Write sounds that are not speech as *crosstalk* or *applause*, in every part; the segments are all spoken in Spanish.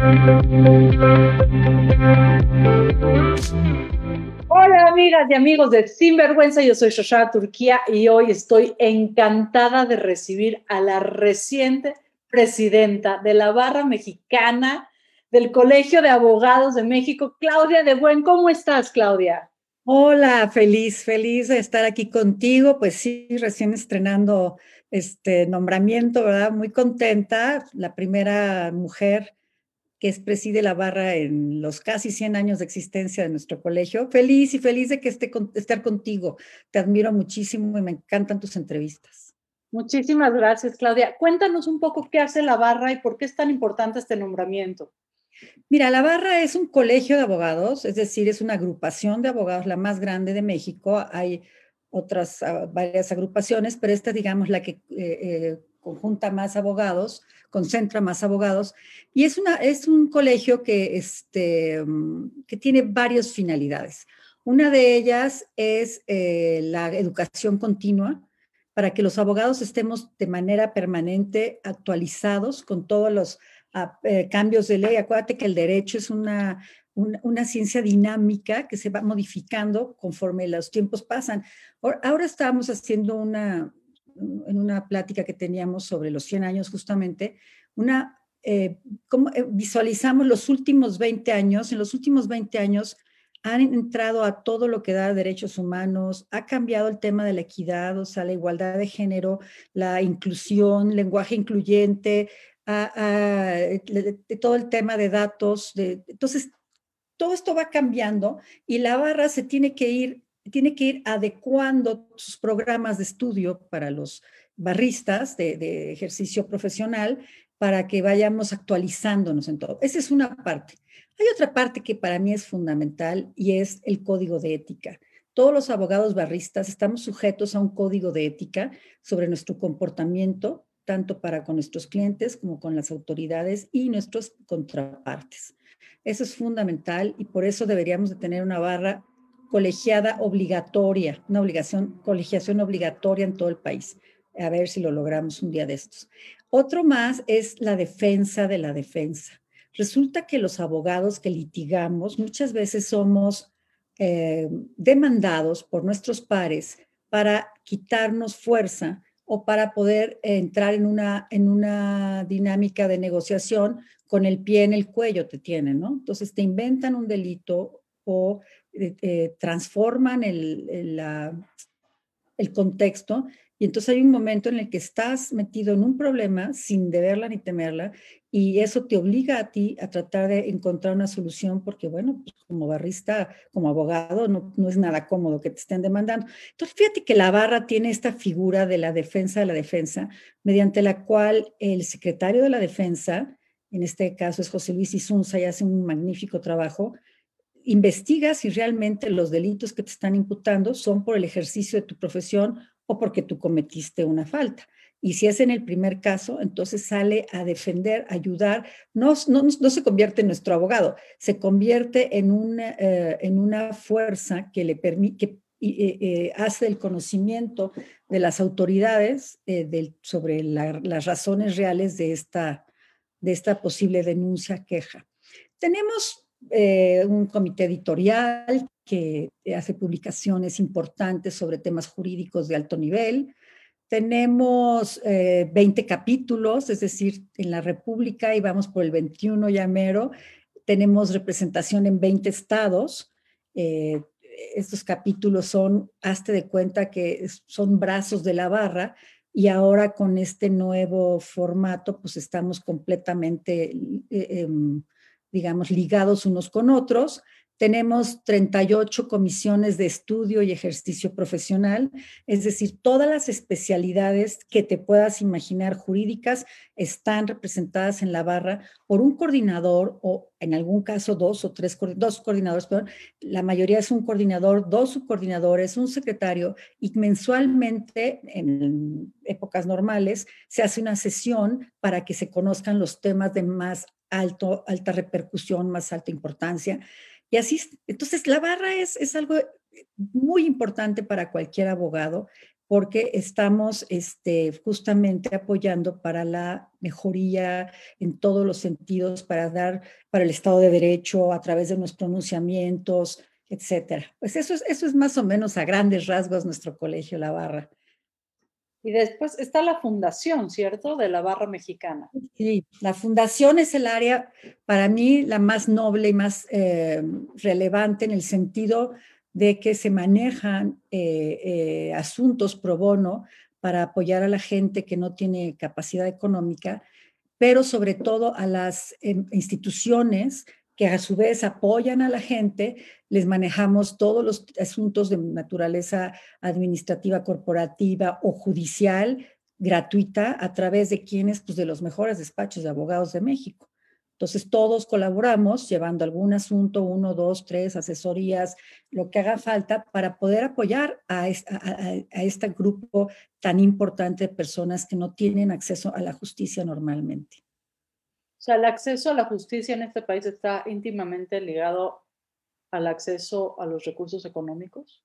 Hola amigas y amigos de Sinvergüenza, yo soy Shoshana Turquía y hoy estoy encantada de recibir a la reciente presidenta de la Barra Mexicana del Colegio de Abogados de México, Claudia de Buen. ¿Cómo estás, Claudia? Hola, feliz, feliz de estar aquí contigo. Pues sí, recién estrenando este nombramiento, ¿verdad? Muy contenta. La primera mujer que es preside la barra en los casi 100 años de existencia de nuestro colegio. Feliz y feliz de que esté estar contigo. Te admiro muchísimo y me encantan tus entrevistas. Muchísimas gracias, Claudia. Cuéntanos un poco qué hace la barra y por qué es tan importante este nombramiento. Mira, la barra es un colegio de abogados, es decir, es una agrupación de abogados, la más grande de México. Hay otras ah, varias agrupaciones, pero esta, digamos, la que eh, eh, conjunta más abogados, concentra más abogados. Y es, una, es un colegio que, este, que tiene varias finalidades. Una de ellas es eh, la educación continua para que los abogados estemos de manera permanente actualizados con todos los eh, cambios de ley. Acuérdate que el derecho es una, una, ciencia dinámica que se va modificando conforme los tiempos pasan. Ahora, estábamos haciendo una, en una plática que teníamos sobre los 100 años justamente, una, eh, cómo eh, visualizamos los últimos 20 años. En los últimos 20 años han entrado a todo lo que da derechos humanos, ha cambiado el tema de la equidad, o sea, la igualdad de género, la inclusión, lenguaje incluyente, de, todo el tema de datos. De, entonces, todo esto va cambiando y la barra se tiene que ir, tiene que ir adecuando sus programas de estudio para los barristas de, de ejercicio profesional para que vayamos actualizándonos en todo. Esa es una parte. Hay otra parte que para mí es fundamental y es el código de ética. Todos los abogados barristas estamos sujetos a un código de ética sobre nuestro comportamiento tanto para con nuestros clientes como con las autoridades y nuestros contrapartes. Eso es fundamental y por eso deberíamos de tener una barra colegiada obligatoria, una obligación, colegiación obligatoria en todo el país. A ver si lo logramos un día de estos. Otro más es la defensa de la defensa. Resulta que los abogados que litigamos muchas veces somos eh, demandados por nuestros pares para quitarnos fuerza o para poder entrar en una, en una dinámica de negociación con el pie en el cuello te tienen, ¿no? Entonces te inventan un delito o eh, eh, transforman el, el, contexto y entonces hay un momento en el que estás metido en un problema sin deberla ni temerla y eso te obliga a ti a tratar de encontrar una solución porque, bueno, pues como barrista, como abogado, no, no, es nada cómodo que te estén demandando. Entonces, fíjate que la barra tiene esta figura de la defensa de la defensa, mediante la cual el secretario de la defensa, en este caso es José Luis Isunza y hace un magnífico trabajo, investiga si realmente los delitos que te están imputando son por el ejercicio de tu profesión o porque tú cometiste una falta. Y si es en el primer caso, entonces sale a defender, ayudar, no, se convierte en nuestro abogado, se convierte en una, eh, fuerza que le permite, eh, eh, hace el conocimiento de las autoridades sobre las razones reales de esta posible denuncia, queja. Tenemos un comité editorial que hace publicaciones importantes sobre temas jurídicos de alto nivel. Tenemos 20 eh, capítulos, es decir, en la República y vamos por el 21 ya mero. Tenemos representación en 20 estados. Eh, estos capítulos son, hazte de cuenta que son brazos de la barra y ahora con este nuevo formato, pues estamos completamente, eh, em, digamos, ligados unos con otros. Tenemos 38 comisiones de estudio y ejercicio profesional, es decir, todas las especialidades que te puedas imaginar jurídicas están representadas en la barra por un coordinador o en algún caso dos o tres, dos coordinadores, pero la mayoría es un coordinador, dos subcoordinadores, un secretario y mensualmente en épocas normales se hace una sesión para que se conozcan los temas de más alto, alta repercusión, más alta importancia y así, entonces la barra es, es algo muy importante para cualquier abogado porque estamos este, justamente apoyando para la mejoría en todos los sentidos, para dar para el Estado de Derecho a través de nuestros pronunciamientos, etcétera. Pues eso es, eso es más o menos a grandes rasgos nuestro colegio La Barra. Y después está la fundación, ¿cierto? De la Barra Mexicana. Sí, la fundación es el área para mí la más noble y más eh, relevante en el sentido de que se manejan eh, eh, asuntos pro bono para apoyar a la gente que no tiene capacidad económica, pero sobre todo a las instituciones que a su vez apoyan a la gente, les manejamos todos los asuntos de naturaleza administrativa, corporativa o judicial gratuita a través de quienes, pues de los mejores despachos de abogados de México. Entonces, todos colaboramos llevando algún asunto, uno, dos, tres, asesorías, lo que haga falta para poder apoyar a, este grupo tan importante de personas que no tienen acceso a la justicia normalmente. O sea, el acceso a la justicia en este país está íntimamente ligado al acceso a los recursos económicos.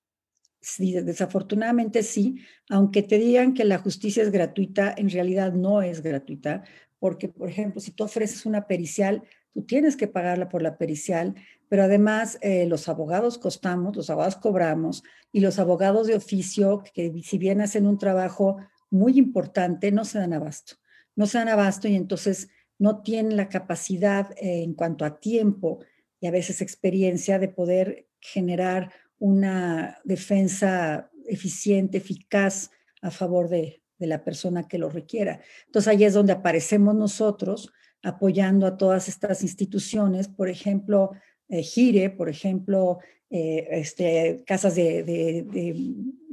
Sí, desafortunadamente sí, aunque te digan que la justicia es gratuita, en realidad no es gratuita, porque, por ejemplo, si tú ofreces una pericial, tú tienes que pagarla por la pericial, pero además eh, los abogados costamos, los abogados cobramos, y los abogados de oficio, que si bien hacen un trabajo muy importante, no se dan abasto. No se dan abasto y entonces no tienen la capacidad eh, en cuanto a tiempo y a veces experiencia de poder generar una defensa eficiente, eficaz a favor de, la persona que lo requiera. Entonces ahí es donde aparecemos nosotros apoyando a todas estas instituciones, por ejemplo, eh, Gire, por ejemplo, eh, este, casas de,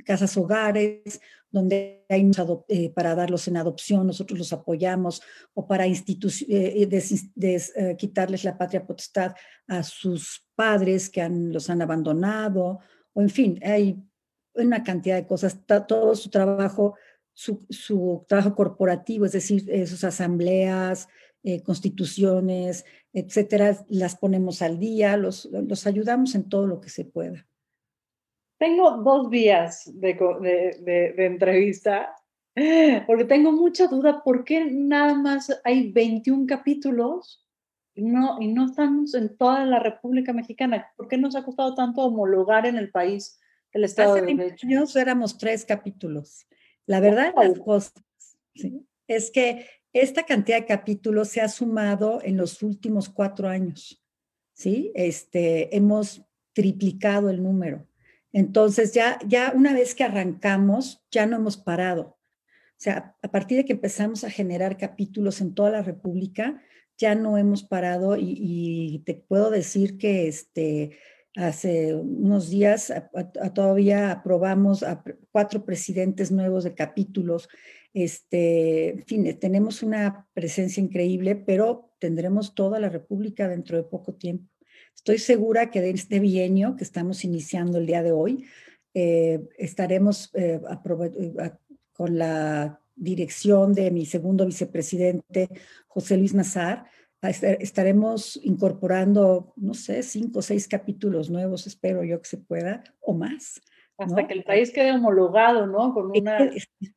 casas hogares, donde hay eh, para darlos en adopción, nosotros los apoyamos, o para quitarles la patria potestad a sus padres que han, los han abandonado, o en fin, hay una cantidad de cosas, todo su trabajo su, trabajo corporativo, es decir, eh, sus asambleas, eh, constituciones, etcétera, las ponemos al día, los, los ayudamos en todo lo que se pueda. Tengo dos vías de, de, de, entrevista, porque tengo mucha duda, ¿por qué nada más hay 21 capítulos y no, y no estamos en toda la República Mexicana? ¿Por qué nos ha costado tanto homologar en el país el Estado de Derecho? años éramos tres capítulos. La verdad las cosas es que esta cantidad de capítulos se ha sumado en los últimos cuatro años. ¿sí? Este, hemos triplicado el número. Entonces, ya, ya una vez que arrancamos, ya no hemos parado. O sea, a partir de que empezamos a generar capítulos en toda la República, ya no hemos parado y, te puedo decir que este, Hace unos días todavía aprobamos a cuatro presidentes nuevos de capítulos. Este, en fin, tenemos una presencia increíble, pero tendremos toda la República dentro de poco tiempo. Estoy segura que de este bienio que estamos iniciando el día de hoy, eh, estaremos eh, eh, con la dirección de mi segundo vicepresidente, José Luis Nazar, estaremos incorporando, no sé, cinco o seis capítulos nuevos, espero yo que se pueda, o más. Hasta que el país quede homologado, ¿no? Con una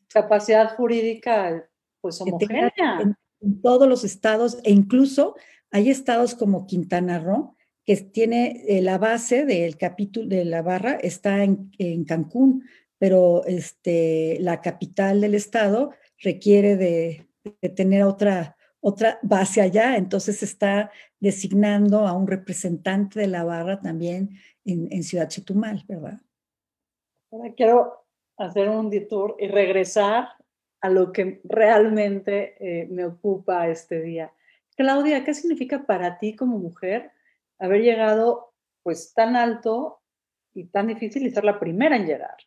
capacidad jurídica, pues homogénea. En, todos los estados, e incluso hay estados como Quintana Roo, que tiene eh, la base del capítulo de la barra, está en, en Cancún, pero este, la capital del estado requiere de, de tener otra otra base allá, entonces está designando a un representante de la barra también en, Ciudad Chetumal, ¿verdad? Ahora quiero hacer un detour y regresar a lo que realmente eh, me ocupa este día. Claudia, ¿qué significa para ti como mujer haber llegado pues tan alto y tan difícil y ser la primera en llegar?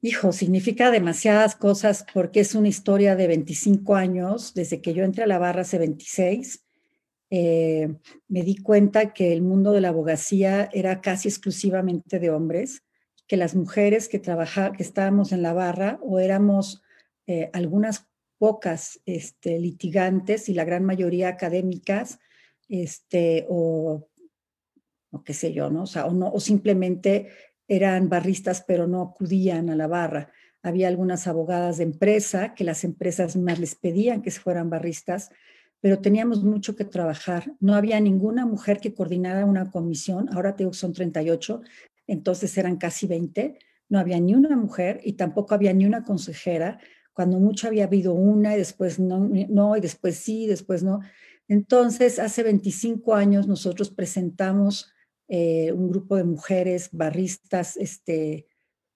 Hijo, significa demasiadas cosas porque es una historia de 25 años, desde que yo entré a la barra hace 26. Eh, me di cuenta que el mundo de la abogacía era casi exclusivamente de hombres, que las mujeres que, trabaja, que estábamos en la barra o éramos eh, algunas pocas este, litigantes y la gran mayoría académicas, este, o, o qué sé yo, ¿no? O, sea, o, no, o simplemente eran barristas, pero no acudían a la barra. había algunas abogadas de empresa, que las empresas más les pedían que fueran barristas, pero teníamos mucho que trabajar. No había ninguna mujer que coordinara una comisión, ahora tengo que son 38, entonces eran casi 20, no había ni una mujer y tampoco había ni una consejera, cuando mucho había habido una y después no, no y después sí, después no. Entonces, hace 25 años nosotros presentamos eh, un grupo de mujeres barristas, este,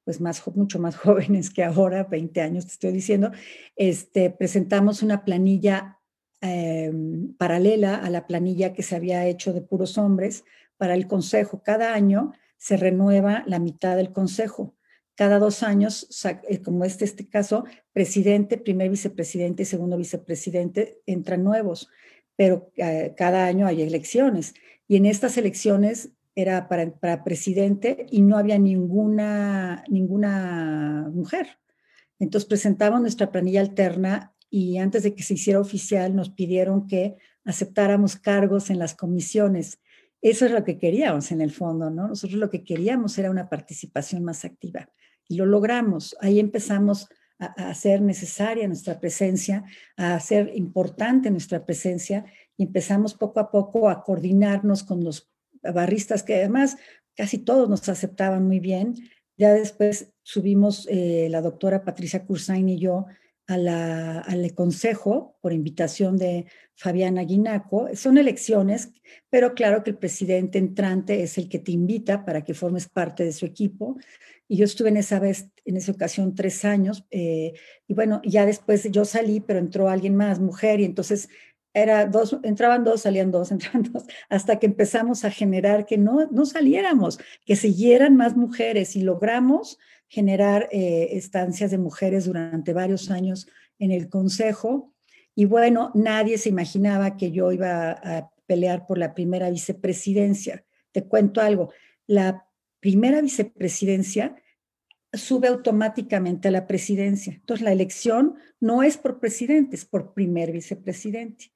pues más, mucho más *laughs* jóvenes que ahora, 20 años te estoy diciendo, este, presentamos una planilla em, paralela a la planilla que se había hecho de puros hombres para el consejo. Cada año se renueva la mitad del consejo. Cada dos años, eh, como este, este caso, presidente, primer vicepresidente y segundo vicepresidente entran nuevos, pero eh, cada año hay elecciones. Y en estas elecciones era para, para presidente y no había ninguna, ninguna mujer. Entonces presentamos nuestra planilla alterna y antes de que se hiciera oficial nos pidieron que aceptáramos cargos en las comisiones. Eso es lo que queríamos en el fondo, ¿no? Nosotros lo que queríamos era una participación más activa y lo logramos. Ahí empezamos a, a hacer necesaria nuestra presencia, a hacer importante nuestra presencia y empezamos poco a poco a coordinarnos con los barristas que además casi todos nos aceptaban muy bien. Ya después subimos eh, la doctora Patricia Cursain y yo a al consejo por invitación de Fabiana Guinaco. Son elecciones, pero claro que el presidente entrante es el que te invita para que formes parte de su equipo. Y yo estuve en esa vez, en esa ocasión, tres años. Eh, y bueno, ya después yo salí, pero entró alguien más, mujer, y entonces era dos, entraban dos, salían dos, *laughs* entraban dos, hasta que empezamos a generar que no, no saliéramos, que siguieran más mujeres y logramos generar eh, estancias de mujeres durante varios años en el Consejo. Y bueno, nadie se imaginaba que yo iba a pelear por la primera vicepresidencia. Te cuento algo, la primera vicepresidencia sube automáticamente a la presidencia. Entonces, la elección no es por presidente, es por primer vicepresidente.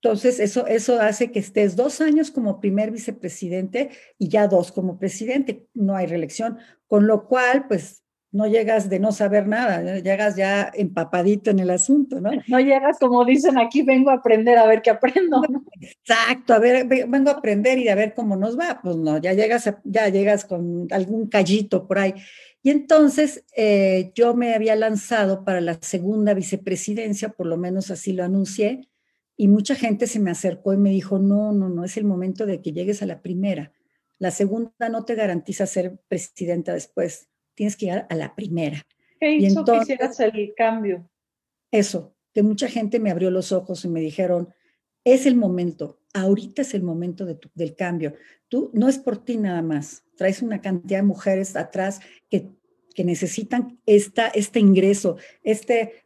Entonces, eso, eso hace que estés dos años como primer vicepresidente y ya dos como presidente. No hay reelección, con lo cual, pues, no llegas de no saber nada, llegas ya empapadito en el asunto, ¿no? *laughs* No llegas como dicen aquí, vengo a aprender a ver qué aprendo. Exacto, a ver, vengo a aprender y a ver cómo nos va. Pues no, ya llegas, ya llegas con algún callito por ahí. Y entonces eh, yo me había lanzado para la segunda vicepresidencia, por lo menos así lo anuncié, y mucha gente se me acercó y me dijo, no, no, no, es el momento de que llegues a la primera. La segunda no te garantiza ser presidenta después tienes que llegar a la primera. ¿Qué hizo entonces, que hicieras el cambio? Eso, que mucha gente me abrió los ojos y me dijeron, es el momento, ahorita es el momento de del cambio. Tú no es por ti nada más, traes una cantidad de mujeres atrás que, que necesitan esta, este ingreso, este,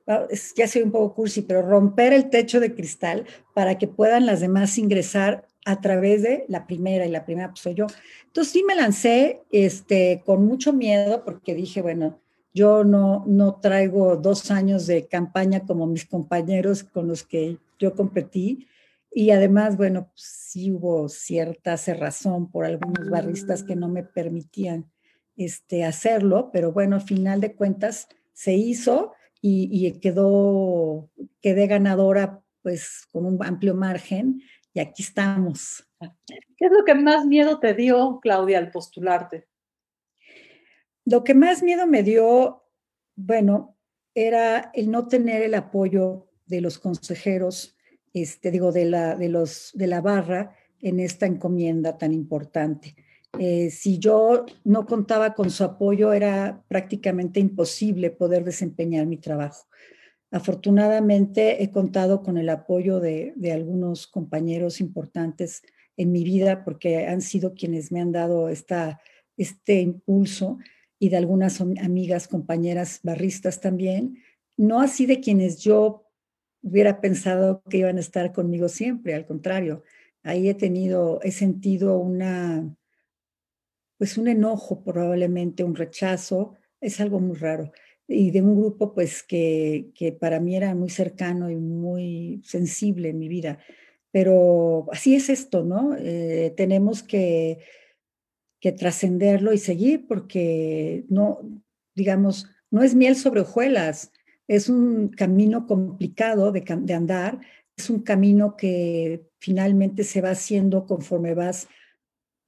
ya soy un poco cursi, pero romper el techo de cristal para que puedan las demás ingresar a través de la primera, y la primera pues soy yo. Entonces sí me lancé este, con mucho miedo porque dije, bueno, yo no, no traigo dos años de campaña como mis compañeros con los que yo competí. Y además, bueno, pues, sí hubo cierta cerrazón por algunos barristas que no me permitían este, hacerlo, pero bueno, al final de cuentas se hizo y, y quedó, quedé ganadora pues con un amplio margen y aquí estamos. ¿Qué es lo que más miedo te dio, Claudia, al postularte? Lo que más miedo me dio, bueno, era el no tener el apoyo de los consejeros, este, digo, de la, de los, de la barra en esta encomienda tan importante. Eh, si yo no contaba con su apoyo, era prácticamente imposible poder desempeñar mi trabajo. Afortunadamente he contado con el apoyo de, algunos compañeros importantes en mi vida porque han sido quienes me han dado esta, este impulso y de algunas amigas, compañeras barristas también, no así de quienes yo hubiera pensado que iban a estar conmigo siempre, al contrario, ahí he tenido, he sentido una, pues un enojo probablemente, un rechazo, es algo muy raro y de un grupo pues que, que, para mí era muy cercano y muy sensible en mi vida. Pero así es esto, ¿no? Eh, tenemos que, que trascenderlo y seguir porque no, digamos, no es miel sobre hojuelas, es un camino complicado de, de andar, es un camino que finalmente se va haciendo conforme vas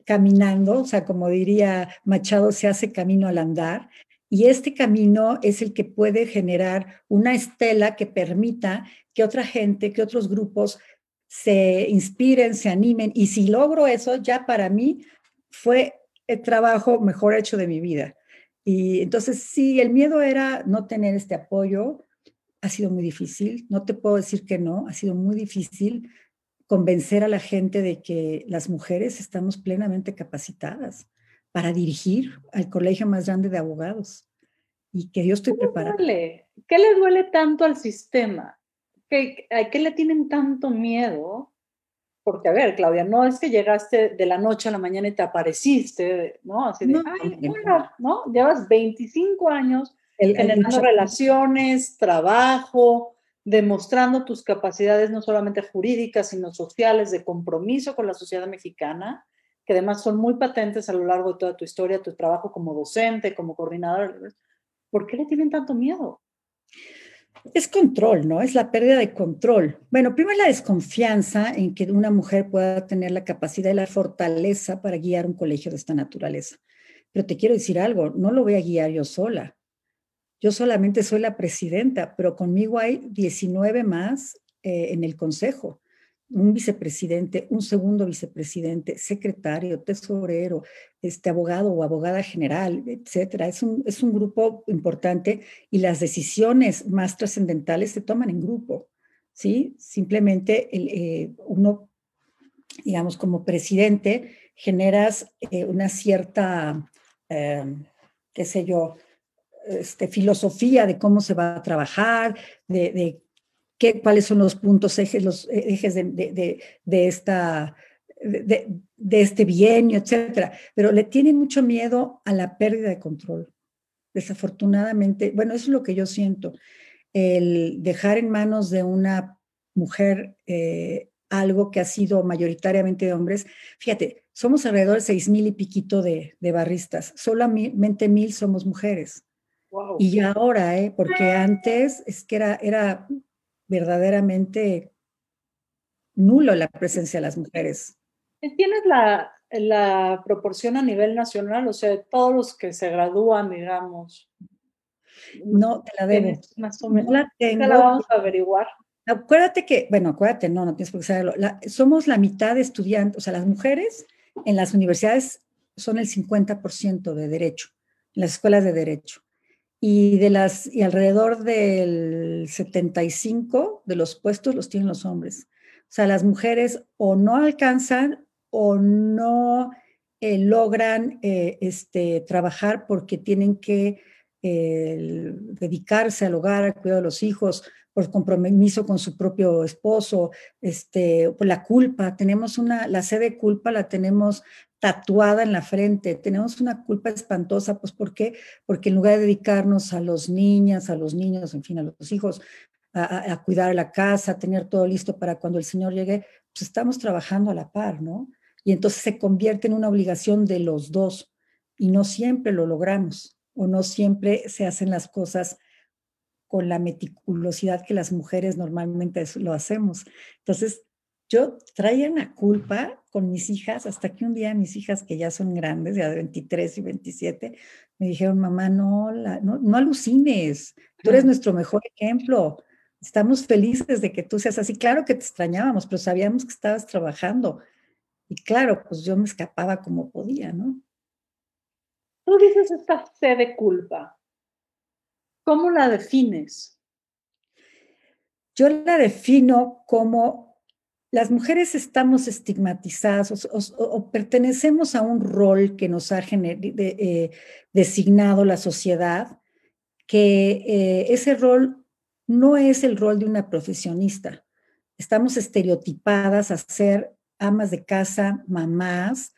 caminando, o sea, como diría Machado, se hace camino al andar, y este camino es el que puede generar una estela que permita que otra gente, que otros grupos se inspiren, se animen. Y si logro eso, ya para mí fue el trabajo mejor hecho de mi vida. Y entonces, sí, el miedo era no tener este apoyo. Ha sido muy difícil. No te puedo decir que no. Ha sido muy difícil convencer a la gente de que las mujeres estamos plenamente capacitadas para dirigir al colegio más grande de abogados y que yo estoy preparada. ¿Qué le duele tanto al sistema? ¿Qué, ¿A qué le tienen tanto miedo? Porque, a ver, Claudia, no es que llegaste de la noche a la mañana y te apareciste, ¿no? Así de, ay, ¿no? Llevas 25 años generando relaciones, trabajo, demostrando tus capacidades no solamente jurídicas, sino sociales, de compromiso con la sociedad mexicana que además son muy patentes a lo largo de toda tu historia, tu trabajo como docente, como coordinador. ¿Por qué le tienen tanto miedo? Es control, ¿no? Es la pérdida de control. Bueno, primero la desconfianza en que una mujer pueda tener la capacidad y la fortaleza para guiar un colegio de esta naturaleza. Pero te quiero decir algo, no lo voy a guiar yo sola. Yo solamente soy la presidenta, pero conmigo hay 19 más eh, en el consejo un vicepresidente, un segundo vicepresidente, secretario, tesorero, este abogado o abogada general, etcétera. Es un, es un grupo importante y las decisiones más trascendentales se toman en grupo, ¿sí? Simplemente eh, uno, digamos, como presidente, generas eh, una cierta, em, qué sé yo, este, filosofía de cómo se va a trabajar, de, de qué, cuáles son los puntos ejes, los ejes de, de, de esta, de, de, este bienio, etcétera. Pero le tienen mucho miedo a la pérdida de control. Desafortunadamente, bueno, eso es lo que yo siento. El dejar en manos de una mujer eh, algo que ha sido mayoritariamente de hombres. Fíjate, somos alrededor de seis mil y piquito de, de barristas. Solamente mil somos mujeres. Y ahora, ¿eh? porque antes es que era, era verdaderamente nulo la presencia de las mujeres. ¿Tienes la, la proporción a nivel nacional? O sea, todos los que se gradúan, digamos. No, te la debo. Más o menos. la tengo. la vamos a averiguar. Acuérdate que, bueno, acuérdate, no, no tienes por qué saberlo. somos la mitad de estudiantes, o sea, las mujeres en las universidades son el 50% de derecho, en las escuelas de derecho y de las y alrededor del 75 de los puestos los tienen los hombres. O sea, las mujeres o no alcanzan o no eh, logran eh, este, trabajar porque tienen que eh, dedicarse al hogar, al cuidado de los hijos, por compromiso con su propio esposo, este, por la culpa. Tenemos una, la sede de culpa la tenemos tatuada en la frente. Tenemos una culpa espantosa, pues ¿por qué? Porque en lugar de dedicarnos a los niñas, a los niños, en fin, a los hijos, a, cuidar la casa, a tener todo listo para cuando el Señor llegue, pues estamos trabajando a la par, ¿no? Y entonces se convierte en una obligación de los dos y no siempre lo logramos o no siempre se hacen las cosas con la meticulosidad que las mujeres normalmente lo hacemos. Entonces, yo traía una culpa con mis hijas hasta que un día mis hijas, que ya son grandes, ya de 23 y 27, me dijeron, mamá, no, no, no alucines, tú eres nuestro mejor ejemplo. Estamos felices de que tú seas así. Claro que te extrañábamos, pero sabíamos que estabas trabajando. Y claro, pues yo me escapaba como podía, ¿no? Tú dices esta fe de culpa. ¿Cómo la defines? Yo la defino como las mujeres estamos estigmatizadas o, pertenecemos a un rol que nos ha eh, designado la sociedad, que eh, ese rol no es el rol de una profesionista. Estamos estereotipadas a ser amas de casa, mamás,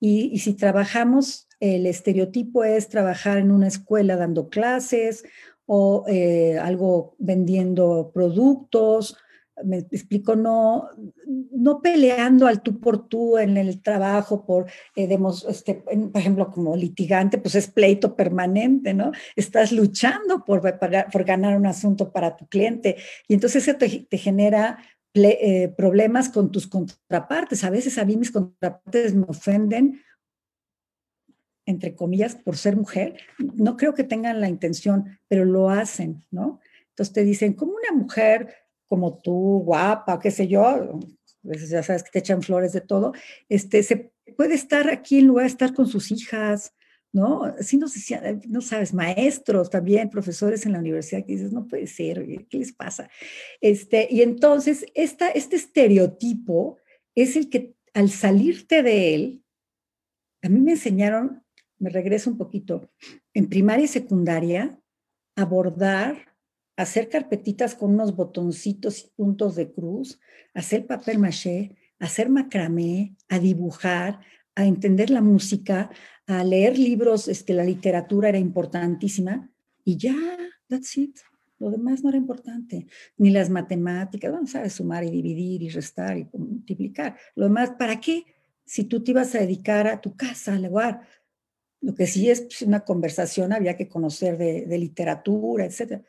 y, si trabajamos, el estereotipo es trabajar en una escuela dando clases o eh, algo vendiendo productos me explico, no, no peleando al tú por tú en el trabajo, por, eh, este, por ejemplo, como litigante, pues es pleito permanente, ¿no? Estás luchando por, por ganar un asunto para tu cliente y entonces eso te, genera eh, problemas con tus contrapartes. A veces a mí mis contrapartes me ofenden entre comillas, por ser mujer, no creo que tengan la intención, pero lo hacen, ¿no? Entonces te dicen, como una mujer como tú, guapa, qué sé yo, pues ya sabes que te echan flores de todo, este, se puede estar aquí en lugar de estar con sus hijas, ¿no? Así no, no sabes, maestros también, profesores en la universidad que dices, no puede ser, ¿qué les pasa? Este, y entonces, esta, este estereotipo es el que al salirte de él, a mí me enseñaron, me regreso un poquito, en primaria y secundaria, abordar hacer carpetitas con unos botoncitos y puntos de cruz, hacer papel maché, hacer macramé, a dibujar, a entender la música, a leer libros, este, la literatura era importantísima y ya, that's it. Lo demás no era importante, ni las matemáticas, no sabes sumar y dividir y restar y multiplicar. Lo demás, ¿para qué? Si tú te ibas a dedicar a tu casa, al lugar. Lo que sí es pues, una conversación, había que conocer de, de literatura, etcétera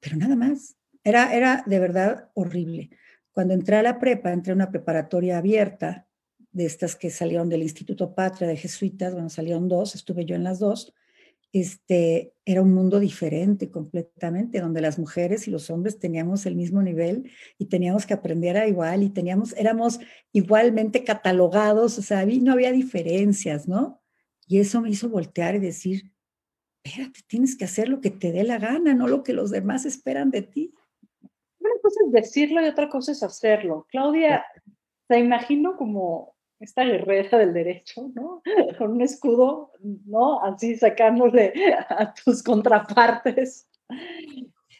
pero nada más. Era, era de verdad horrible. Cuando entré a la prepa, entré a una preparatoria abierta, de estas que salieron del Instituto Patria de Jesuitas, bueno, salieron dos, estuve yo en las dos, este, era un mundo diferente completamente, donde las mujeres y los hombres teníamos el mismo nivel y teníamos que aprender a igual y teníamos, éramos igualmente catalogados, o sea, no había diferencias, ¿no? Y eso me hizo voltear y decir, espérate, tienes que hacer lo que te dé la gana, no lo que los demás esperan de ti. Una cosa es decirlo y otra cosa es hacerlo. Claudia, te imagino como esta guerrera del derecho, ¿no? *laughs* Con un escudo, ¿no? Así sacándole a tus contrapartes.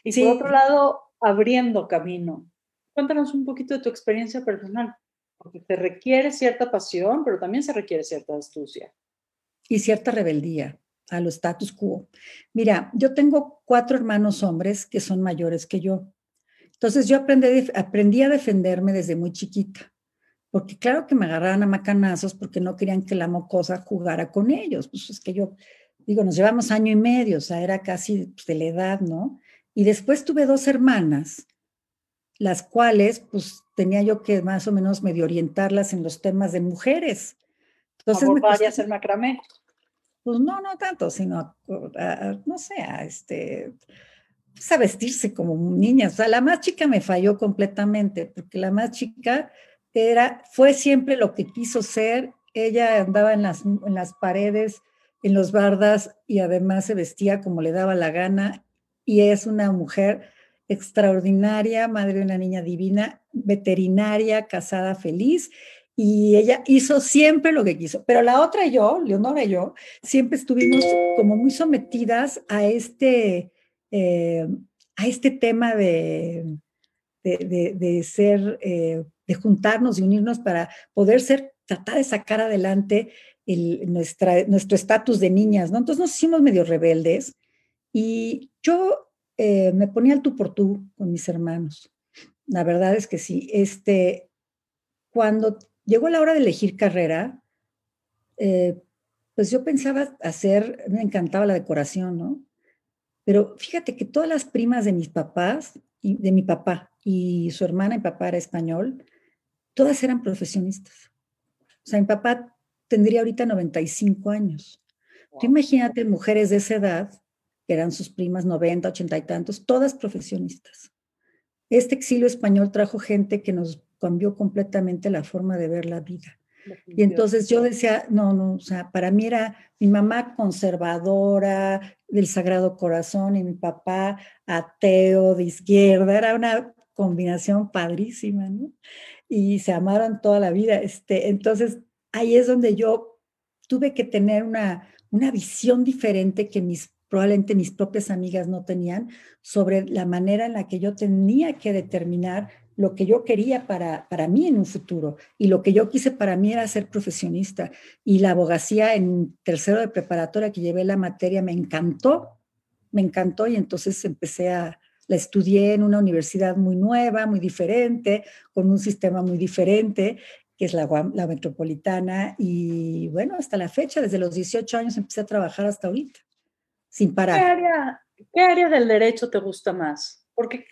Y por otro lado, abriendo camino. Cuéntanos un poquito de tu experiencia personal, porque te requiere cierta pasión, pero también se requiere cierta astucia. Y cierta rebeldía a lo status quo. Mira, yo tengo cuatro hermanos hombres que son mayores que yo. Entonces yo aprendí, aprendí a defenderme desde muy chiquita, porque claro que me agarraban a macanazos porque no querían que la mocosa jugara con ellos. Pues es que yo, digo, nos llevamos año y medio, o sea, era casi pues, de la edad, ¿no? Y después tuve dos hermanas, las cuales, pues tenía yo que más o menos medio orientarlas en los temas de mujeres. Entonces, me a hacer macramé pues no, no tanto, sino, no sé, a, este, pues a vestirse como niña. O sea, la más chica me falló completamente, porque la más chica era, fue siempre lo que quiso ser. Ella andaba en las, en las paredes, en los bardas, y además se vestía como le daba la gana. Y es una mujer extraordinaria, madre de una niña divina, veterinaria, casada, feliz y ella hizo siempre lo que quiso. Pero la otra yo, Leonora y yo, siempre estuvimos como muy sometidas a este, eh, a este tema de, de, ser, eh, de juntarnos y unirnos para poder ser, tratar de sacar adelante el, nuestra, nuestro estatus de niñas, ¿no? Entonces nos hicimos medio rebeldes y yo eh, me ponía al tú por tú con mis hermanos. La verdad es que sí, este, cuando llegó la hora de elegir carrera, eh, pues yo pensaba hacer, me encantaba la decoración, ¿no? Pero fíjate que todas las primas de mis papás, y de mi papá y su hermana, mi papá era español, todas eran profesionistas. O sea, mi papá tendría ahorita 95 años. Tú imagínate mujeres de esa edad, que eran sus primas 90, 80 y tantos, todas profesionistas. Este exilio español trajo gente que nos cambió completamente la forma de ver la vida. Y entonces yo decía, no, no, o sea, para mí era mi mamá conservadora del Sagrado Corazón y mi papá ateo de izquierda, era una combinación padrísima, ¿no? Y se amaron toda la vida. Este, entonces ahí es donde yo tuve que tener una, una visión diferente que mis probablemente mis propias amigas no tenían sobre la manera en la que yo tenía que determinar lo que yo quería para, para mí en un futuro. Y lo que yo quise para mí era ser profesionista. Y la abogacía en tercero de preparatoria que llevé la materia me encantó, me encantó y entonces empecé a, la estudié en una universidad muy nueva, muy diferente, con un sistema muy diferente, que es la, la metropolitana. Y bueno, hasta la fecha, desde los 18 años empecé a trabajar hasta ahorita, sin parar. ¿Qué área, qué área del derecho te gusta más? Porque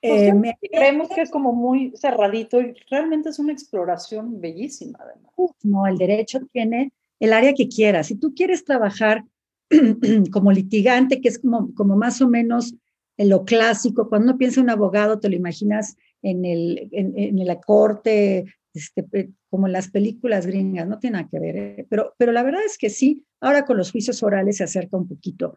pues eh, creemos que es como muy cerradito y realmente es una exploración bellísima, además. No, el derecho tiene el área que quieras. Si tú quieres trabajar *clears throat* como litigante, que es como, como más o menos en lo clásico, cuando uno piensa en un abogado, te lo imaginas en, el, en, la corte, este, como en las películas gringas, no tiene nada que ver, ¿eh? pero, pero la verdad es que sí, ahora con los juicios orales se acerca un poquito.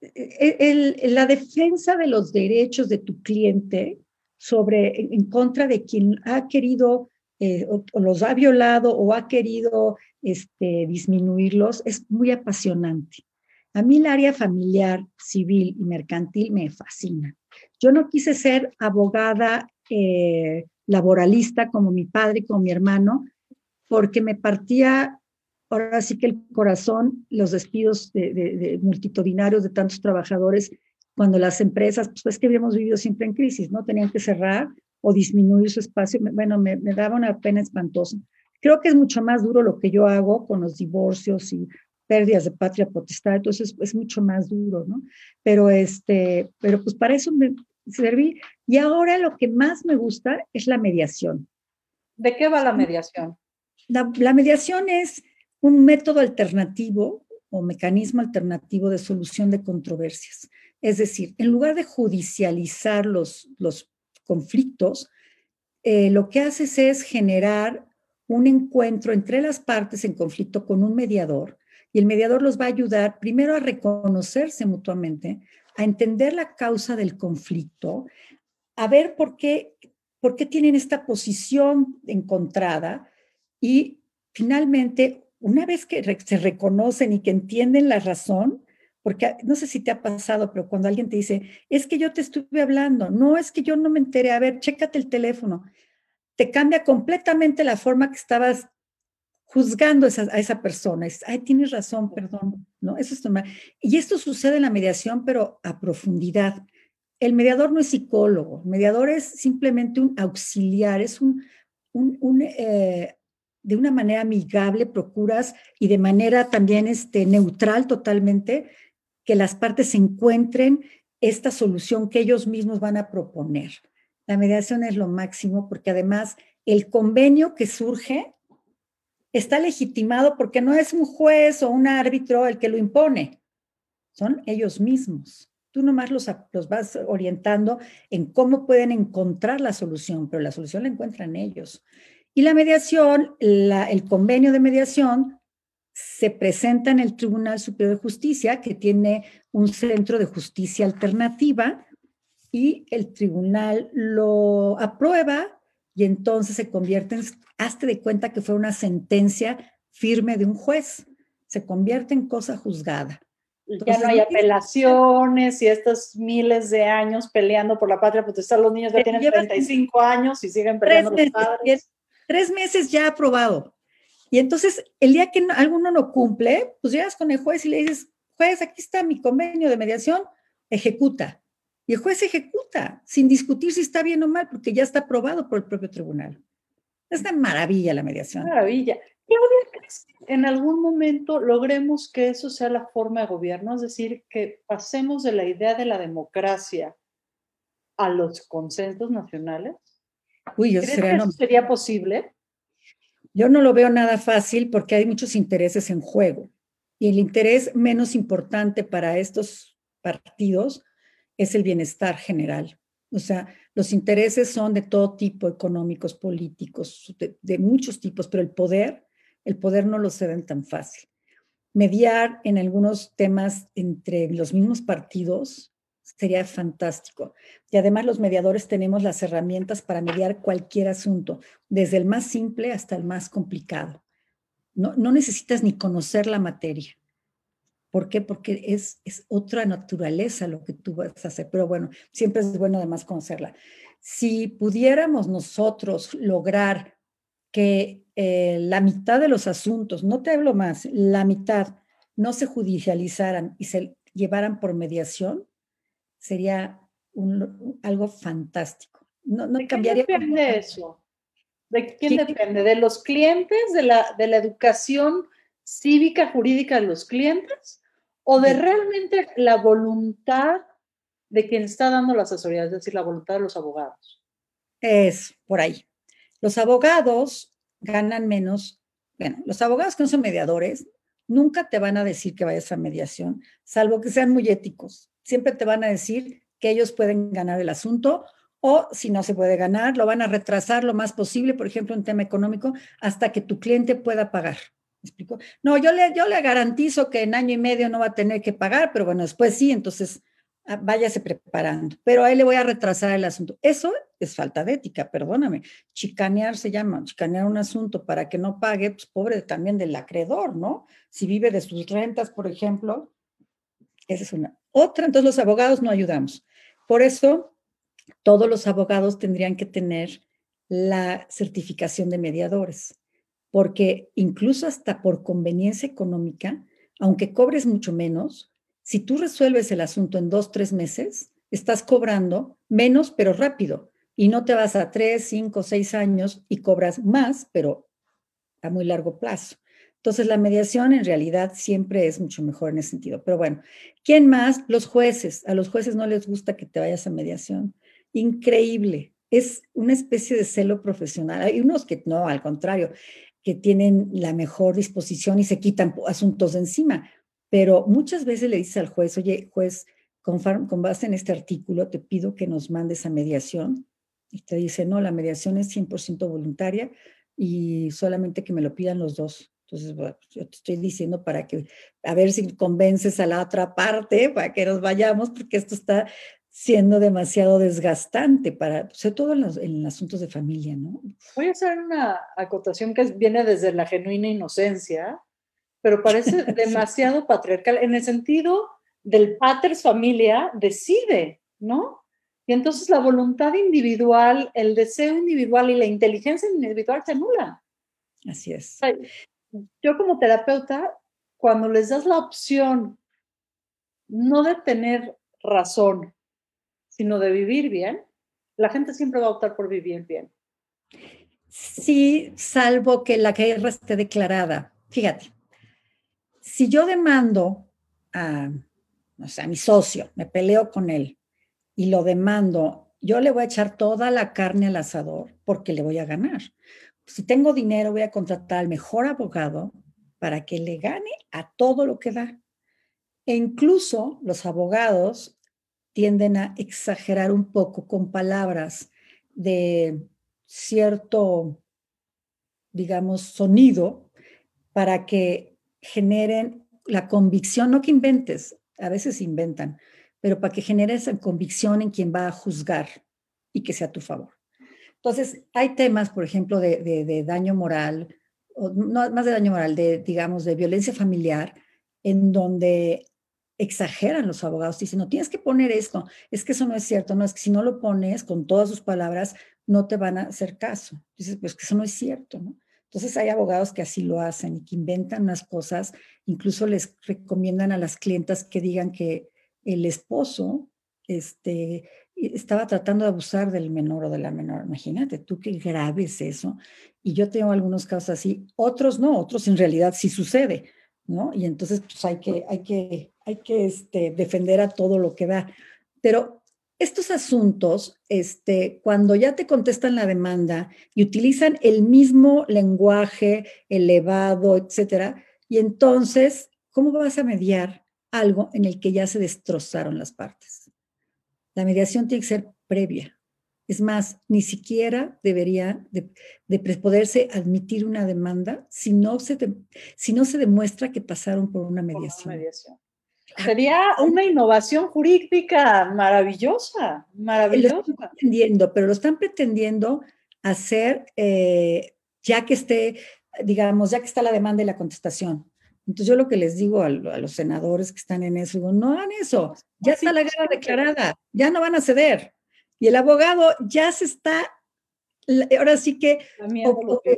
E, el, la defensa de los derechos de tu cliente sobre, en, contra de quien ha querido eh, o, los ha violado o ha querido este, disminuirlos es muy apasionante. A mí el área familiar, civil y mercantil me fascina. Yo no quise ser abogada eh, laboralista como mi padre, como mi hermano, porque me partía ahora sí que el corazón, los despidos de, multitudinarios de tantos trabajadores, cuando las empresas, pues, que habíamos vivido siempre en crisis, ¿no? Tenían que cerrar o disminuir su espacio. Bueno, me, me daba una pena espantosa. Creo que es mucho más duro lo que yo hago con los divorcios y pérdidas de patria potestad, entonces es mucho más duro, ¿no? Pero este, pero pues para eso me serví. Y ahora lo que más me gusta es la mediación. ¿De qué va la mediación? la mediación es un método alternativo o mecanismo alternativo de solución de controversias. Es decir, en lugar de judicializar los, los conflictos, eh, lo que haces es generar un encuentro entre las partes en conflicto con un mediador y el mediador los va a ayudar primero a reconocerse mutuamente, a entender la causa del conflicto, a ver por qué, por qué tienen esta posición encontrada y finalmente una vez que se reconocen y que entienden la razón, porque no sé si te ha pasado, pero cuando alguien te dice, es que yo te estuve hablando, no es que yo no me enteré, a ver, chécate el teléfono, te cambia completamente la forma que estabas juzgando a esa, persona. Es, ay, tienes razón, perdón, ¿no? Eso es normal. Y esto sucede en la mediación, pero a profundidad. El mediador no es psicólogo, el mediador es simplemente un auxiliar, es un, un, eh, de una manera amigable procuras y de manera también este, neutral totalmente que las partes encuentren esta solución que ellos mismos van a proponer. La mediación es lo máximo porque además el convenio que surge está legitimado porque no es un juez o un árbitro el que lo impone, son ellos mismos. Tú nomás los, los vas orientando en cómo pueden encontrar la solución, pero la solución la encuentran ellos. Y la mediación, el convenio de mediación se presenta en el Tribunal Superior de Justicia, que tiene un centro de justicia alternativa, y el tribunal lo aprueba y entonces se convierte en, hazte de cuenta que fue una sentencia firme de un juez, se convierte en cosa juzgada. ya no hay apelaciones y estos miles de años peleando por la patria potestad, los niños ya tienen 35 años y siguen peleando los padres tres meses ya aprobado. Y entonces, el día que alguno no cumple, pues llegas con el juez y le dices, juez, aquí está mi convenio de mediación, ejecuta. Y el juez ejecuta sin discutir si está bien o mal, porque ya está aprobado por el propio tribunal. Es una maravilla la mediación. Maravilla. Claudia, ¿crees que en algún momento logremos que eso sea la forma de gobierno? Es decir, que pasemos de la idea de la democracia a los consensos nacionales. Uy, yo ¿Crees que eso sería posible? Yo no lo veo nada fácil porque hay muchos intereses en juego. Y el interés menos importante para estos partidos es el bienestar general. O sea, los intereses son de todo tipo, económicos, políticos, de, de muchos tipos, pero el poder, el poder no lo ceden tan fácil. Mediar en algunos temas entre los mismos partidos sería fantástico. Y además los mediadores tenemos las herramientas para mediar cualquier asunto, desde el más simple hasta el más complicado. No, no necesitas ni conocer la materia. ¿Por qué? Porque es, es otra naturaleza lo que tú vas a hacer. Pero bueno, siempre es bueno además conocerla. Si pudiéramos nosotros lograr que eh, la mitad de los asuntos, no te hablo más, la mitad no se judicializaran y se llevaran por mediación, sería algo fantástico. No, no ¿De cambiaría. Quién depende eso? ¿De quién depende? ¿De los clientes? ¿De la, ¿De la educación cívica jurídica de los clientes? ¿O de realmente la voluntad de quien está dando la asesoría, es decir, la voluntad de los abogados? Es por ahí. Los abogados ganan menos. Bueno, los abogados que no son mediadores nunca te van a decir que vayas a mediación, salvo que sean muy éticos. Siempre te van a decir que ellos pueden ganar el asunto o si no se puede ganar, lo van a retrasar lo más posible, por ejemplo, en tema económico, hasta que tu cliente pueda pagar. ¿Me explico? No, yo le, yo le garantizo que en año y medio no va a tener que pagar, pero bueno, después sí, entonces ah, váyase preparando. Pero ahí le voy a retrasar el asunto. Eso es falta de ética, perdóname. Chicanear se llama, chicanear un asunto para que no pague, pues pobre también del acreedor, ¿no? Si vive de sus rentas, por ejemplo, esa es una. Otra, entonces los abogados no ayudamos. Por eso, todos los abogados tendrían que tener la certificación de mediadores, porque incluso hasta por conveniencia económica, aunque cobres mucho menos, si tú resuelves el asunto en dos, tres meses, estás cobrando menos, pero rápido, y no te vas a tres, cinco, seis años y cobras más, pero a muy largo plazo. Entonces, la mediación en realidad siempre es mucho mejor en ese sentido. Pero bueno, ¿quién más? Los jueces. A los jueces no les gusta que te vayas a mediación. Increíble. Es una especie de celo profesional. Hay unos que no, al contrario, que tienen la mejor disposición y se quitan asuntos de encima. Pero muchas veces le dices al juez, oye, juez, con, con base en este artículo, te pido que nos mandes a mediación. Y te dice, no, la mediación es 100% voluntaria y solamente que me lo pidan los dos. Entonces, bueno, pues, yo te estoy diciendo para que, a ver si convences a la otra parte, para que nos vayamos, porque esto está siendo demasiado desgastante para, sobre todo en los, en asuntos de familia, ¿no? Voy a hacer una acotación que viene desde la genuina inocencia, pero parece *laughs* demasiado patriarcal, en el sentido del paters familia decide, ¿no? Y entonces la voluntad individual, el deseo individual y la inteligencia individual se anulan. Así es yo como terapeuta, cuando les das la opción no de tener razón, sino de vivir bien, la gente siempre va a optar por vivir bien. Sí, salvo que la guerra esté declarada. Fíjate, si yo demando a, a mi socio, me peleo con él y lo demando, yo le voy a echar toda la carne al asador porque le voy a ganar si tengo dinero, voy a contratar al mejor abogado para que le gane a todo lo que da. E incluso los abogados tienden a exagerar un poco con palabras de cierto, digamos, sonido para que generen la convicción, no que inventes, a veces inventan, pero para que genere esa convicción en quien va a juzgar y que sea a tu favor. Entonces, hay temas, por ejemplo, de, daño moral, no más de daño moral, de, digamos, de violencia familiar, en donde exageran los abogados, dicen, no, tienes que poner esto, es que eso no es cierto, no, es que si no lo pones con todas sus palabras, no te van a hacer caso. Dices, pues que eso no es cierto, ¿no? Entonces hay abogados que así lo hacen y que inventan unas cosas, incluso les recomiendan a las clientas que digan que el esposo este, estaba tratando de abusar del menor o de la menor. Imagínate tú qué grave es eso. Y yo tengo algunos casos así, otros no, otros en realidad sí sucede, ¿no? Y entonces pues hay que, hay que, hay que este, defender a todo lo que da. Pero estos asuntos, este, cuando ya te contestan la demanda y utilizan el mismo lenguaje elevado, etcétera, y entonces, ¿cómo vas a mediar algo en el que ya se destrozaron las partes? La mediación tiene que ser previa. Es más, ni siquiera debería de, poderse admitir una demanda si no, se si no se demuestra que pasaron por una mediación. Sería una innovación jurídica maravillosa, maravillosa. Lo están pretendiendo, pero lo están pretendiendo hacer ya que esté, digamos, ya que está la demanda y la contestación. Entonces yo lo que les digo a, los senadores que están en eso, digo, no hagan eso, ya está la guerra declarada, ya no van a ceder. Y el abogado ya se está, ahora sí que,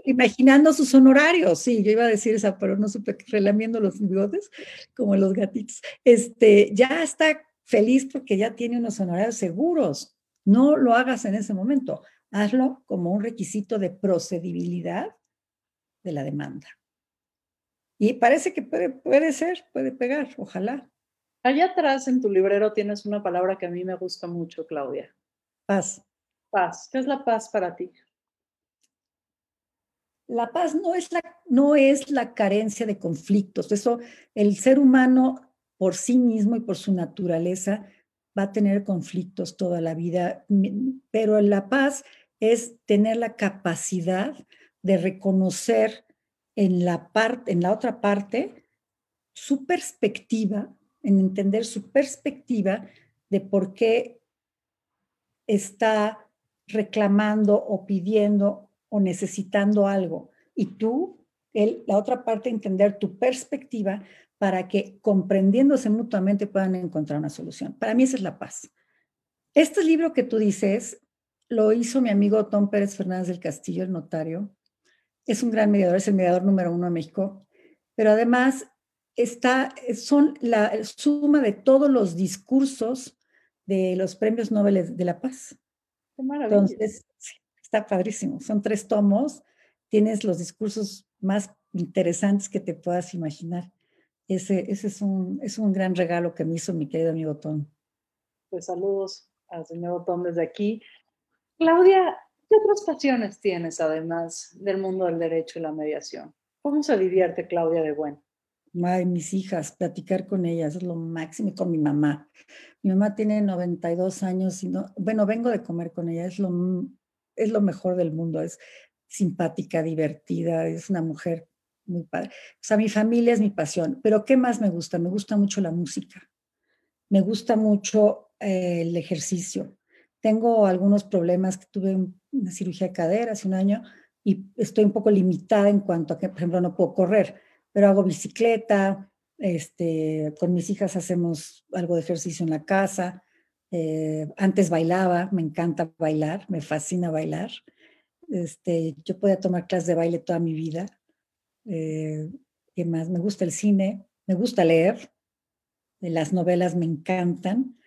imaginando sus honorarios, sí, yo iba a decir esa, pero no supe, relamiendo los bigotes, como los gatitos, este, ya está feliz porque ya tiene unos honorarios seguros. No lo hagas en ese momento. Hazlo como un requisito de procedibilidad de la demanda. Y parece que puede, puede ser, puede pegar, ojalá. Allá atrás en tu librero tienes una palabra que a mí me gusta mucho, Claudia. Paz. Paz. ¿Qué es la paz para ti? La paz no es la, no es la carencia de conflictos. Eso, el ser humano por sí mismo y por su naturaleza va a tener conflictos toda la vida, pero la paz es tener la capacidad de reconocer en la, parte, en la otra parte su perspectiva, en entender su perspectiva de por qué está reclamando o pidiendo o necesitando algo. Y tú, la otra parte, entender tu perspectiva para que comprendiéndose mutuamente puedan encontrar una solución. Para mí esa es la paz. Este libro que tú dices lo hizo mi amigo Tom Pérez Fernández del Castillo, el notario, es un gran mediador, es el mediador número uno de México, pero además está, son la suma de todos los discursos de los premios Nobel de la Paz. Qué maravilla. Entonces, está padrísimo. Son tres tomos, tienes los discursos más interesantes que te puedas imaginar. Ese, ese es, un, es un gran regalo que me hizo mi querido amigo Tom. Pues saludos al señor Tom desde aquí. Claudia, ¿Qué otras pasiones tienes además del mundo del derecho y la mediación? ¿Cómo se divierte Claudia de Buen? Ay, mis hijas, platicar con ellas es lo máximo y con mi mamá. Mi mamá tiene 92 años y no, bueno, vengo de comer con ella, es lo, es lo mejor del mundo, es simpática, divertida, es una mujer muy padre. O sea, mi familia es mi pasión, pero ¿qué más me gusta? Me gusta mucho la música, me gusta mucho eh, el ejercicio. Tengo algunos problemas que tuve una cirugía de cadera hace un año y estoy un poco limitada en cuanto a que, por ejemplo, no puedo correr, pero hago bicicleta, este, con mis hijas hacemos algo de ejercicio en la casa. Eh, antes bailaba, me encanta bailar, me fascina bailar. Este, yo podía tomar clases de baile toda mi vida. Eh, ¿Qué más? Me gusta el cine, me gusta leer. Las novelas me encantan.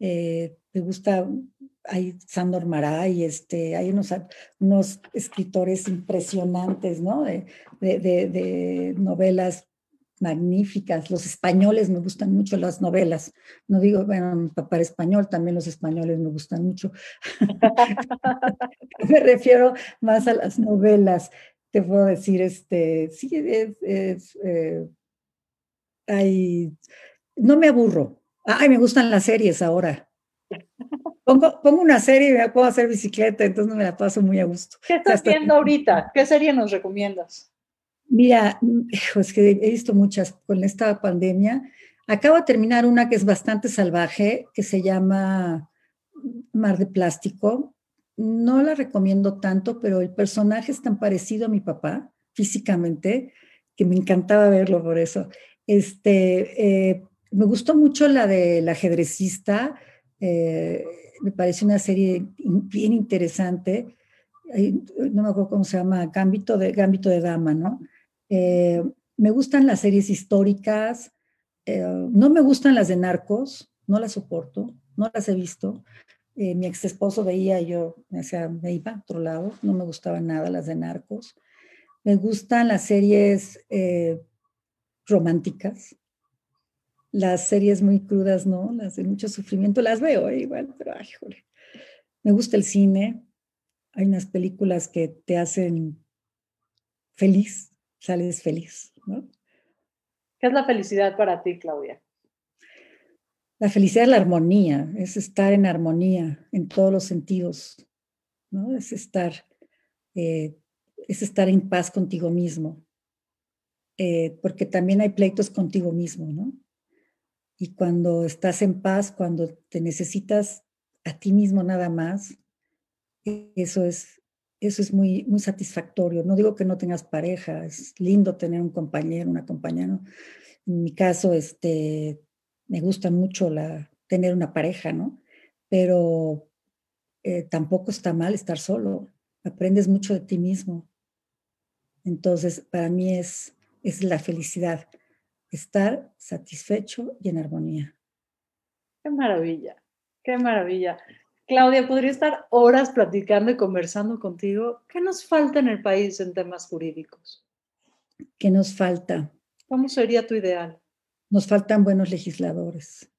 Eh, me gusta hay Sandor Maray, este, hay unos, unos escritores impresionantes, ¿no? De, novelas magníficas. Los españoles me gustan mucho las novelas. No digo, bueno, mi papá era español, también los españoles me gustan mucho. *laughs* me refiero más a las novelas. Te puedo decir, este, sí, es, eh, hay, no me aburro. Ay, me gustan las series ahora. Pongo, una serie y me puedo hacer bicicleta, entonces me la paso muy a gusto. ¿Qué estás viendo ahorita? ¿Qué serie nos recomiendas? Mira, es que he visto muchas con esta pandemia. Acabo de terminar una que es bastante salvaje, que se llama Mar de Plástico. No la recomiendo tanto, pero el personaje es tan parecido a mi papá físicamente que me encantaba verlo por eso. Este, eh, me gustó mucho la del ajedrecista. Eh, me parece una serie bien interesante. No me acuerdo cómo se llama, Gambito de, Gambito de Dama, ¿no? Eh, me gustan las series históricas, eh, no me gustan las de narcos, no las soporto, no las he visto. Eh, mi ex esposo veía, yo o sea, me iba a otro lado, no me gustaban nada las de narcos. Me gustan las series románticas, las series muy crudas, ¿no? Las de mucho sufrimiento, las veo ¿eh? igual, pero ay, joder. Me gusta el cine. Hay unas películas que te hacen feliz, sales feliz, ¿no? ¿Qué es la felicidad para ti, Claudia? La felicidad es la armonía, es estar en armonía en todos los sentidos, ¿no? Es estar, eh, es estar en paz contigo mismo, eh, porque también hay pleitos contigo mismo, ¿no? Y cuando estás en paz, cuando te necesitas a ti mismo nada más, eso es, eso es muy, muy satisfactorio. No digo que no tengas pareja, es lindo tener un compañero, una compañera. En mi caso, este, me gusta mucho la, tener una pareja, ¿no? Pero eh, tampoco está mal estar solo. Aprendes mucho de ti mismo. Entonces, para mí es, es la felicidad estar satisfecho y en armonía. Qué maravilla, qué maravilla. Claudia, podría estar horas platicando y conversando contigo. ¿Qué nos falta en el país en temas jurídicos? ¿Qué nos falta? ¿Cómo sería tu ideal? Nos faltan buenos legisladores.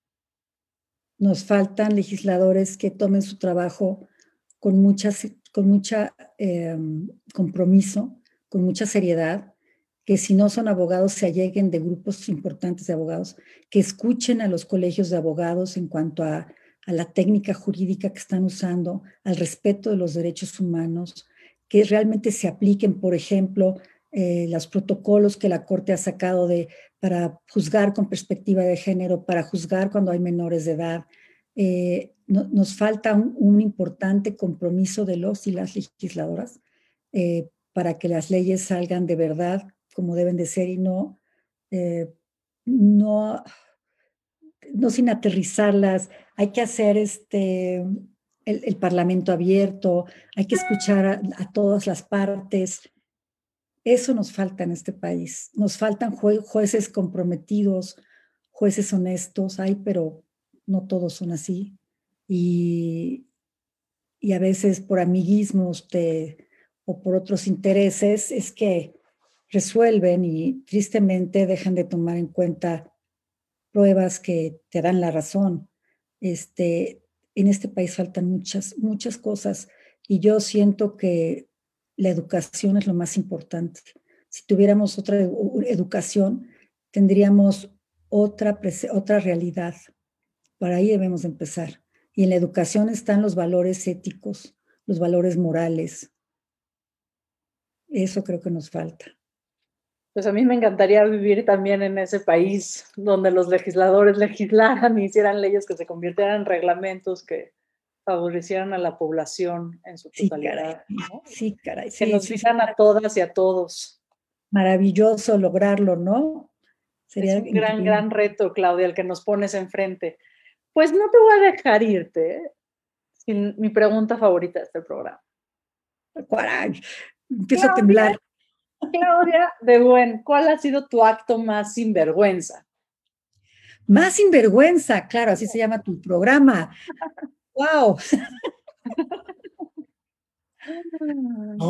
Nos faltan legisladores que tomen su trabajo con, muchas, con mucha em, compromiso, con mucha seriedad, que si no son abogados se alleguen de grupos importantes de abogados, que escuchen a los colegios de abogados en cuanto a, la técnica jurídica que están usando, al respeto de los derechos humanos, que realmente se apliquen, por ejemplo, eh, los protocolos que la Corte ha sacado de, para juzgar con perspectiva de género, para juzgar cuando hay menores de edad. Eh, nos falta un, importante compromiso de los y las legisladoras eh, para que las leyes salgan de verdad como deben de ser y no, no, no sin aterrizarlas. Hay que hacer este, el, Parlamento abierto, hay que escuchar a todas las partes. Eso nos falta en este país. Nos faltan jueces comprometidos, jueces honestos, hay, pero no todos son así. Y, y a veces por amiguismos o por otros intereses es que resuelven y tristemente dejan de tomar en cuenta pruebas que te dan la razón. Este, en este país faltan muchas, muchas cosas y yo siento que la educación es lo más importante. Si tuviéramos otra educación, tendríamos otra, otra realidad. Para ahí debemos empezar. Y en la educación están los valores éticos, los valores morales. Eso creo que nos falta. Pues a mí me encantaría vivir también en ese país donde los legisladores legislaran y hicieran leyes que se convirtieran en reglamentos que favorecieran a la población en su totalidad. Sí, caray. que nos fijan a todas y a todos. Maravilloso lograrlo, ¿no? Sería un gran, gran reto, Claudia, el que nos pones enfrente. Pues no te voy a dejar irte ¿eh? sin mi pregunta favorita de este programa. Caray, empiezo a temblar. Claudia de Buen, ¿cuál ha sido tu acto más sinvergüenza? Más sinvergüenza, claro, así se llama tu programa. ¡Wow!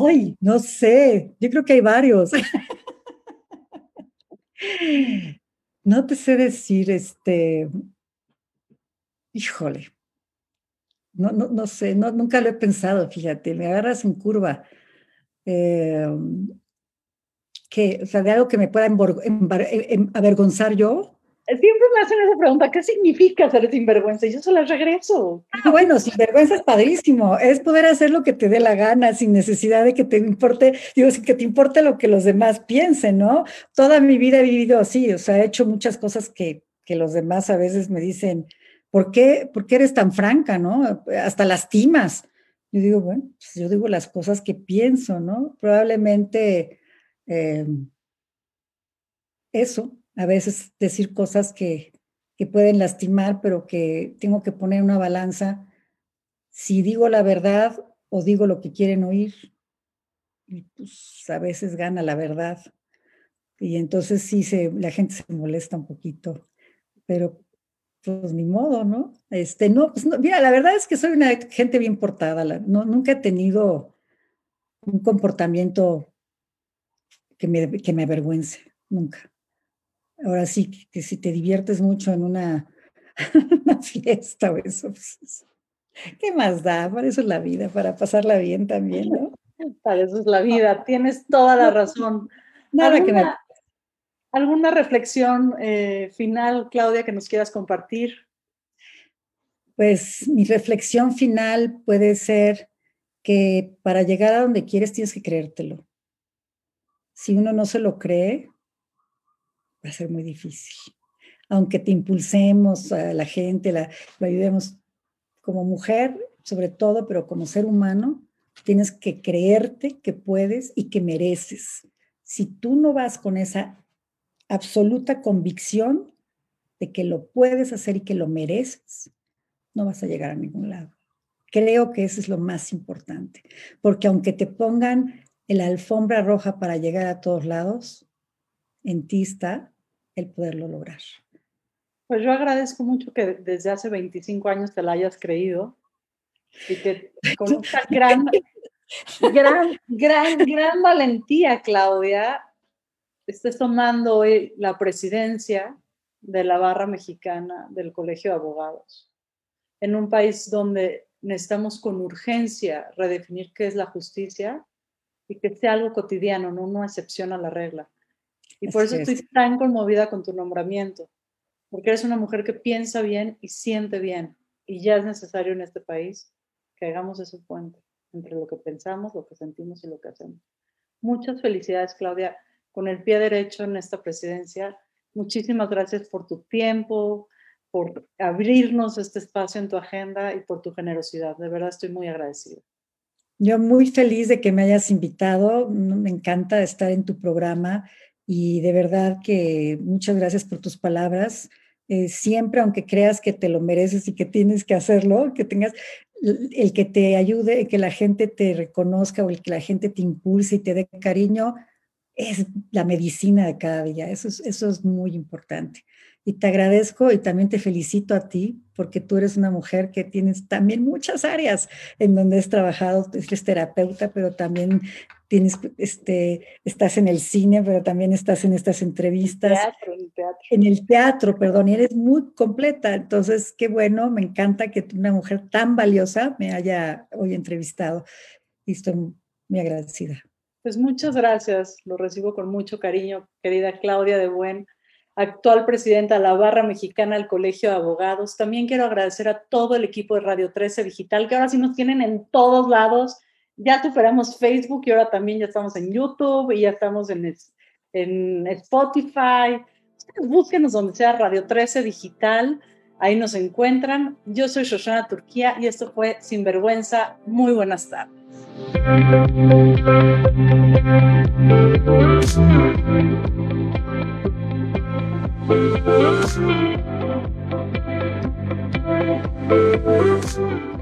Ay, no sé, yo creo que hay varios. No te sé decir, este, híjole, no, no, no sé, no, nunca lo he pensado, fíjate, me agarras en curva. Em, que, o sea, de algo que me pueda em, avergonzar yo. Siempre me hacen esa pregunta, ¿qué significa ser sinvergüenza? Y yo se la regreso. Ah, bueno, sinvergüenza es padrísimo, es poder hacer lo que te dé la gana sin necesidad de que te importe, digo, sin que te importe lo que los demás piensen, ¿no? Toda mi vida he vivido así, o sea, he hecho muchas cosas que, que los demás a veces me dicen, ¿por qué, ¿por qué eres tan franca, no? Hasta lastimas. Yo digo, bueno, pues yo digo las cosas que pienso, ¿no? Probablemente eh, eso, a veces decir cosas que, que pueden lastimar, pero que tengo que poner una balanza si digo la verdad o digo lo que quieren oír. Y pues a veces gana la verdad. Y entonces sí se, la gente se molesta un poquito. Pero pues ni modo, ¿no? Este, no, pues mira, la verdad es que soy una gente bien portada. no, nunca he tenido un comportamiento que me, que me avergüence, nunca. Ahora sí, que si te diviertes mucho en una, *laughs* fiesta o eso, pues, ¿qué más da? Para eso es la vida, para pasarla bien también, ¿no? *laughs* Para eso es la vida, tienes toda la razón. Nada que me... ¿Alguna reflexión eh, final, Claudia, que nos quieras compartir? Pues mi reflexión final puede ser que para llegar a donde quieres tienes que creértelo. Si uno no se lo cree, va a ser muy difícil. Aunque te impulsemos a la gente, la, lo ayudemos como mujer, sobre todo, pero como ser humano, tienes que creerte que puedes y que mereces. Si tú no vas con esa absoluta convicción de que lo puedes hacer y que lo mereces, no vas a llegar a ningún lado. Creo que eso es lo más importante, porque aunque te pongan la alfombra roja para llegar a todos lados, en ti está el poderlo lograr. Pues yo agradezco mucho que desde hace 25 años te la hayas creído y que con esta gran, gran, gran, gran valentía, Claudia, estés tomando hoy la presidencia de la barra mexicana del Colegio de Abogados, en un país donde necesitamos con urgencia redefinir qué es la justicia y que sea algo cotidiano, no una excepción a la regla. Y por eso estoy tan conmovida con tu nombramiento, porque eres una mujer que piensa bien y siente bien, y ya es necesario en este país que hagamos ese puente entre lo que pensamos, lo que sentimos y lo que hacemos. Muchas felicidades, Claudia, con el pie derecho en esta presidencia. Muchísimas gracias por tu tiempo, por abrirnos este espacio en tu agenda y por tu generosidad. De verdad estoy muy agradecida. Yo muy feliz de que me hayas invitado. Me encanta estar en tu programa y de verdad que muchas gracias por tus palabras. Eh, siempre, aunque creas que te lo mereces y que tienes que hacerlo, que tengas el que te ayude, que la gente te reconozca o el que la gente te impulse y te dé cariño, es la medicina de cada día. Eso es, eso es muy importante. Y te agradezco y también te felicito a ti porque tú eres una mujer que tienes también muchas áreas en donde has trabajado, eres terapeuta, pero también tienes, este, estás en el cine, pero también estás en estas entrevistas. Teatro, en, el teatro. en el teatro, perdón, y eres muy completa. Entonces, qué bueno, me encanta que una mujer tan valiosa me haya hoy entrevistado y estoy muy agradecida. Pues muchas gracias, lo recibo con mucho cariño, querida Claudia de Buen actual presidenta de la Barra Mexicana del Colegio de Abogados. También quiero agradecer a todo el equipo de Radio 13 Digital, que ahora sí nos tienen en todos lados. Ya superamos Facebook y ahora también ya estamos en YouTube y ya estamos en, en Spotify. Ustedes búsquenos donde sea Radio 13 Digital. Ahí nos encuentran. Yo soy Shoshana Turquía y esto fue Sinvergüenza. Muy buenas tardes. Thank you.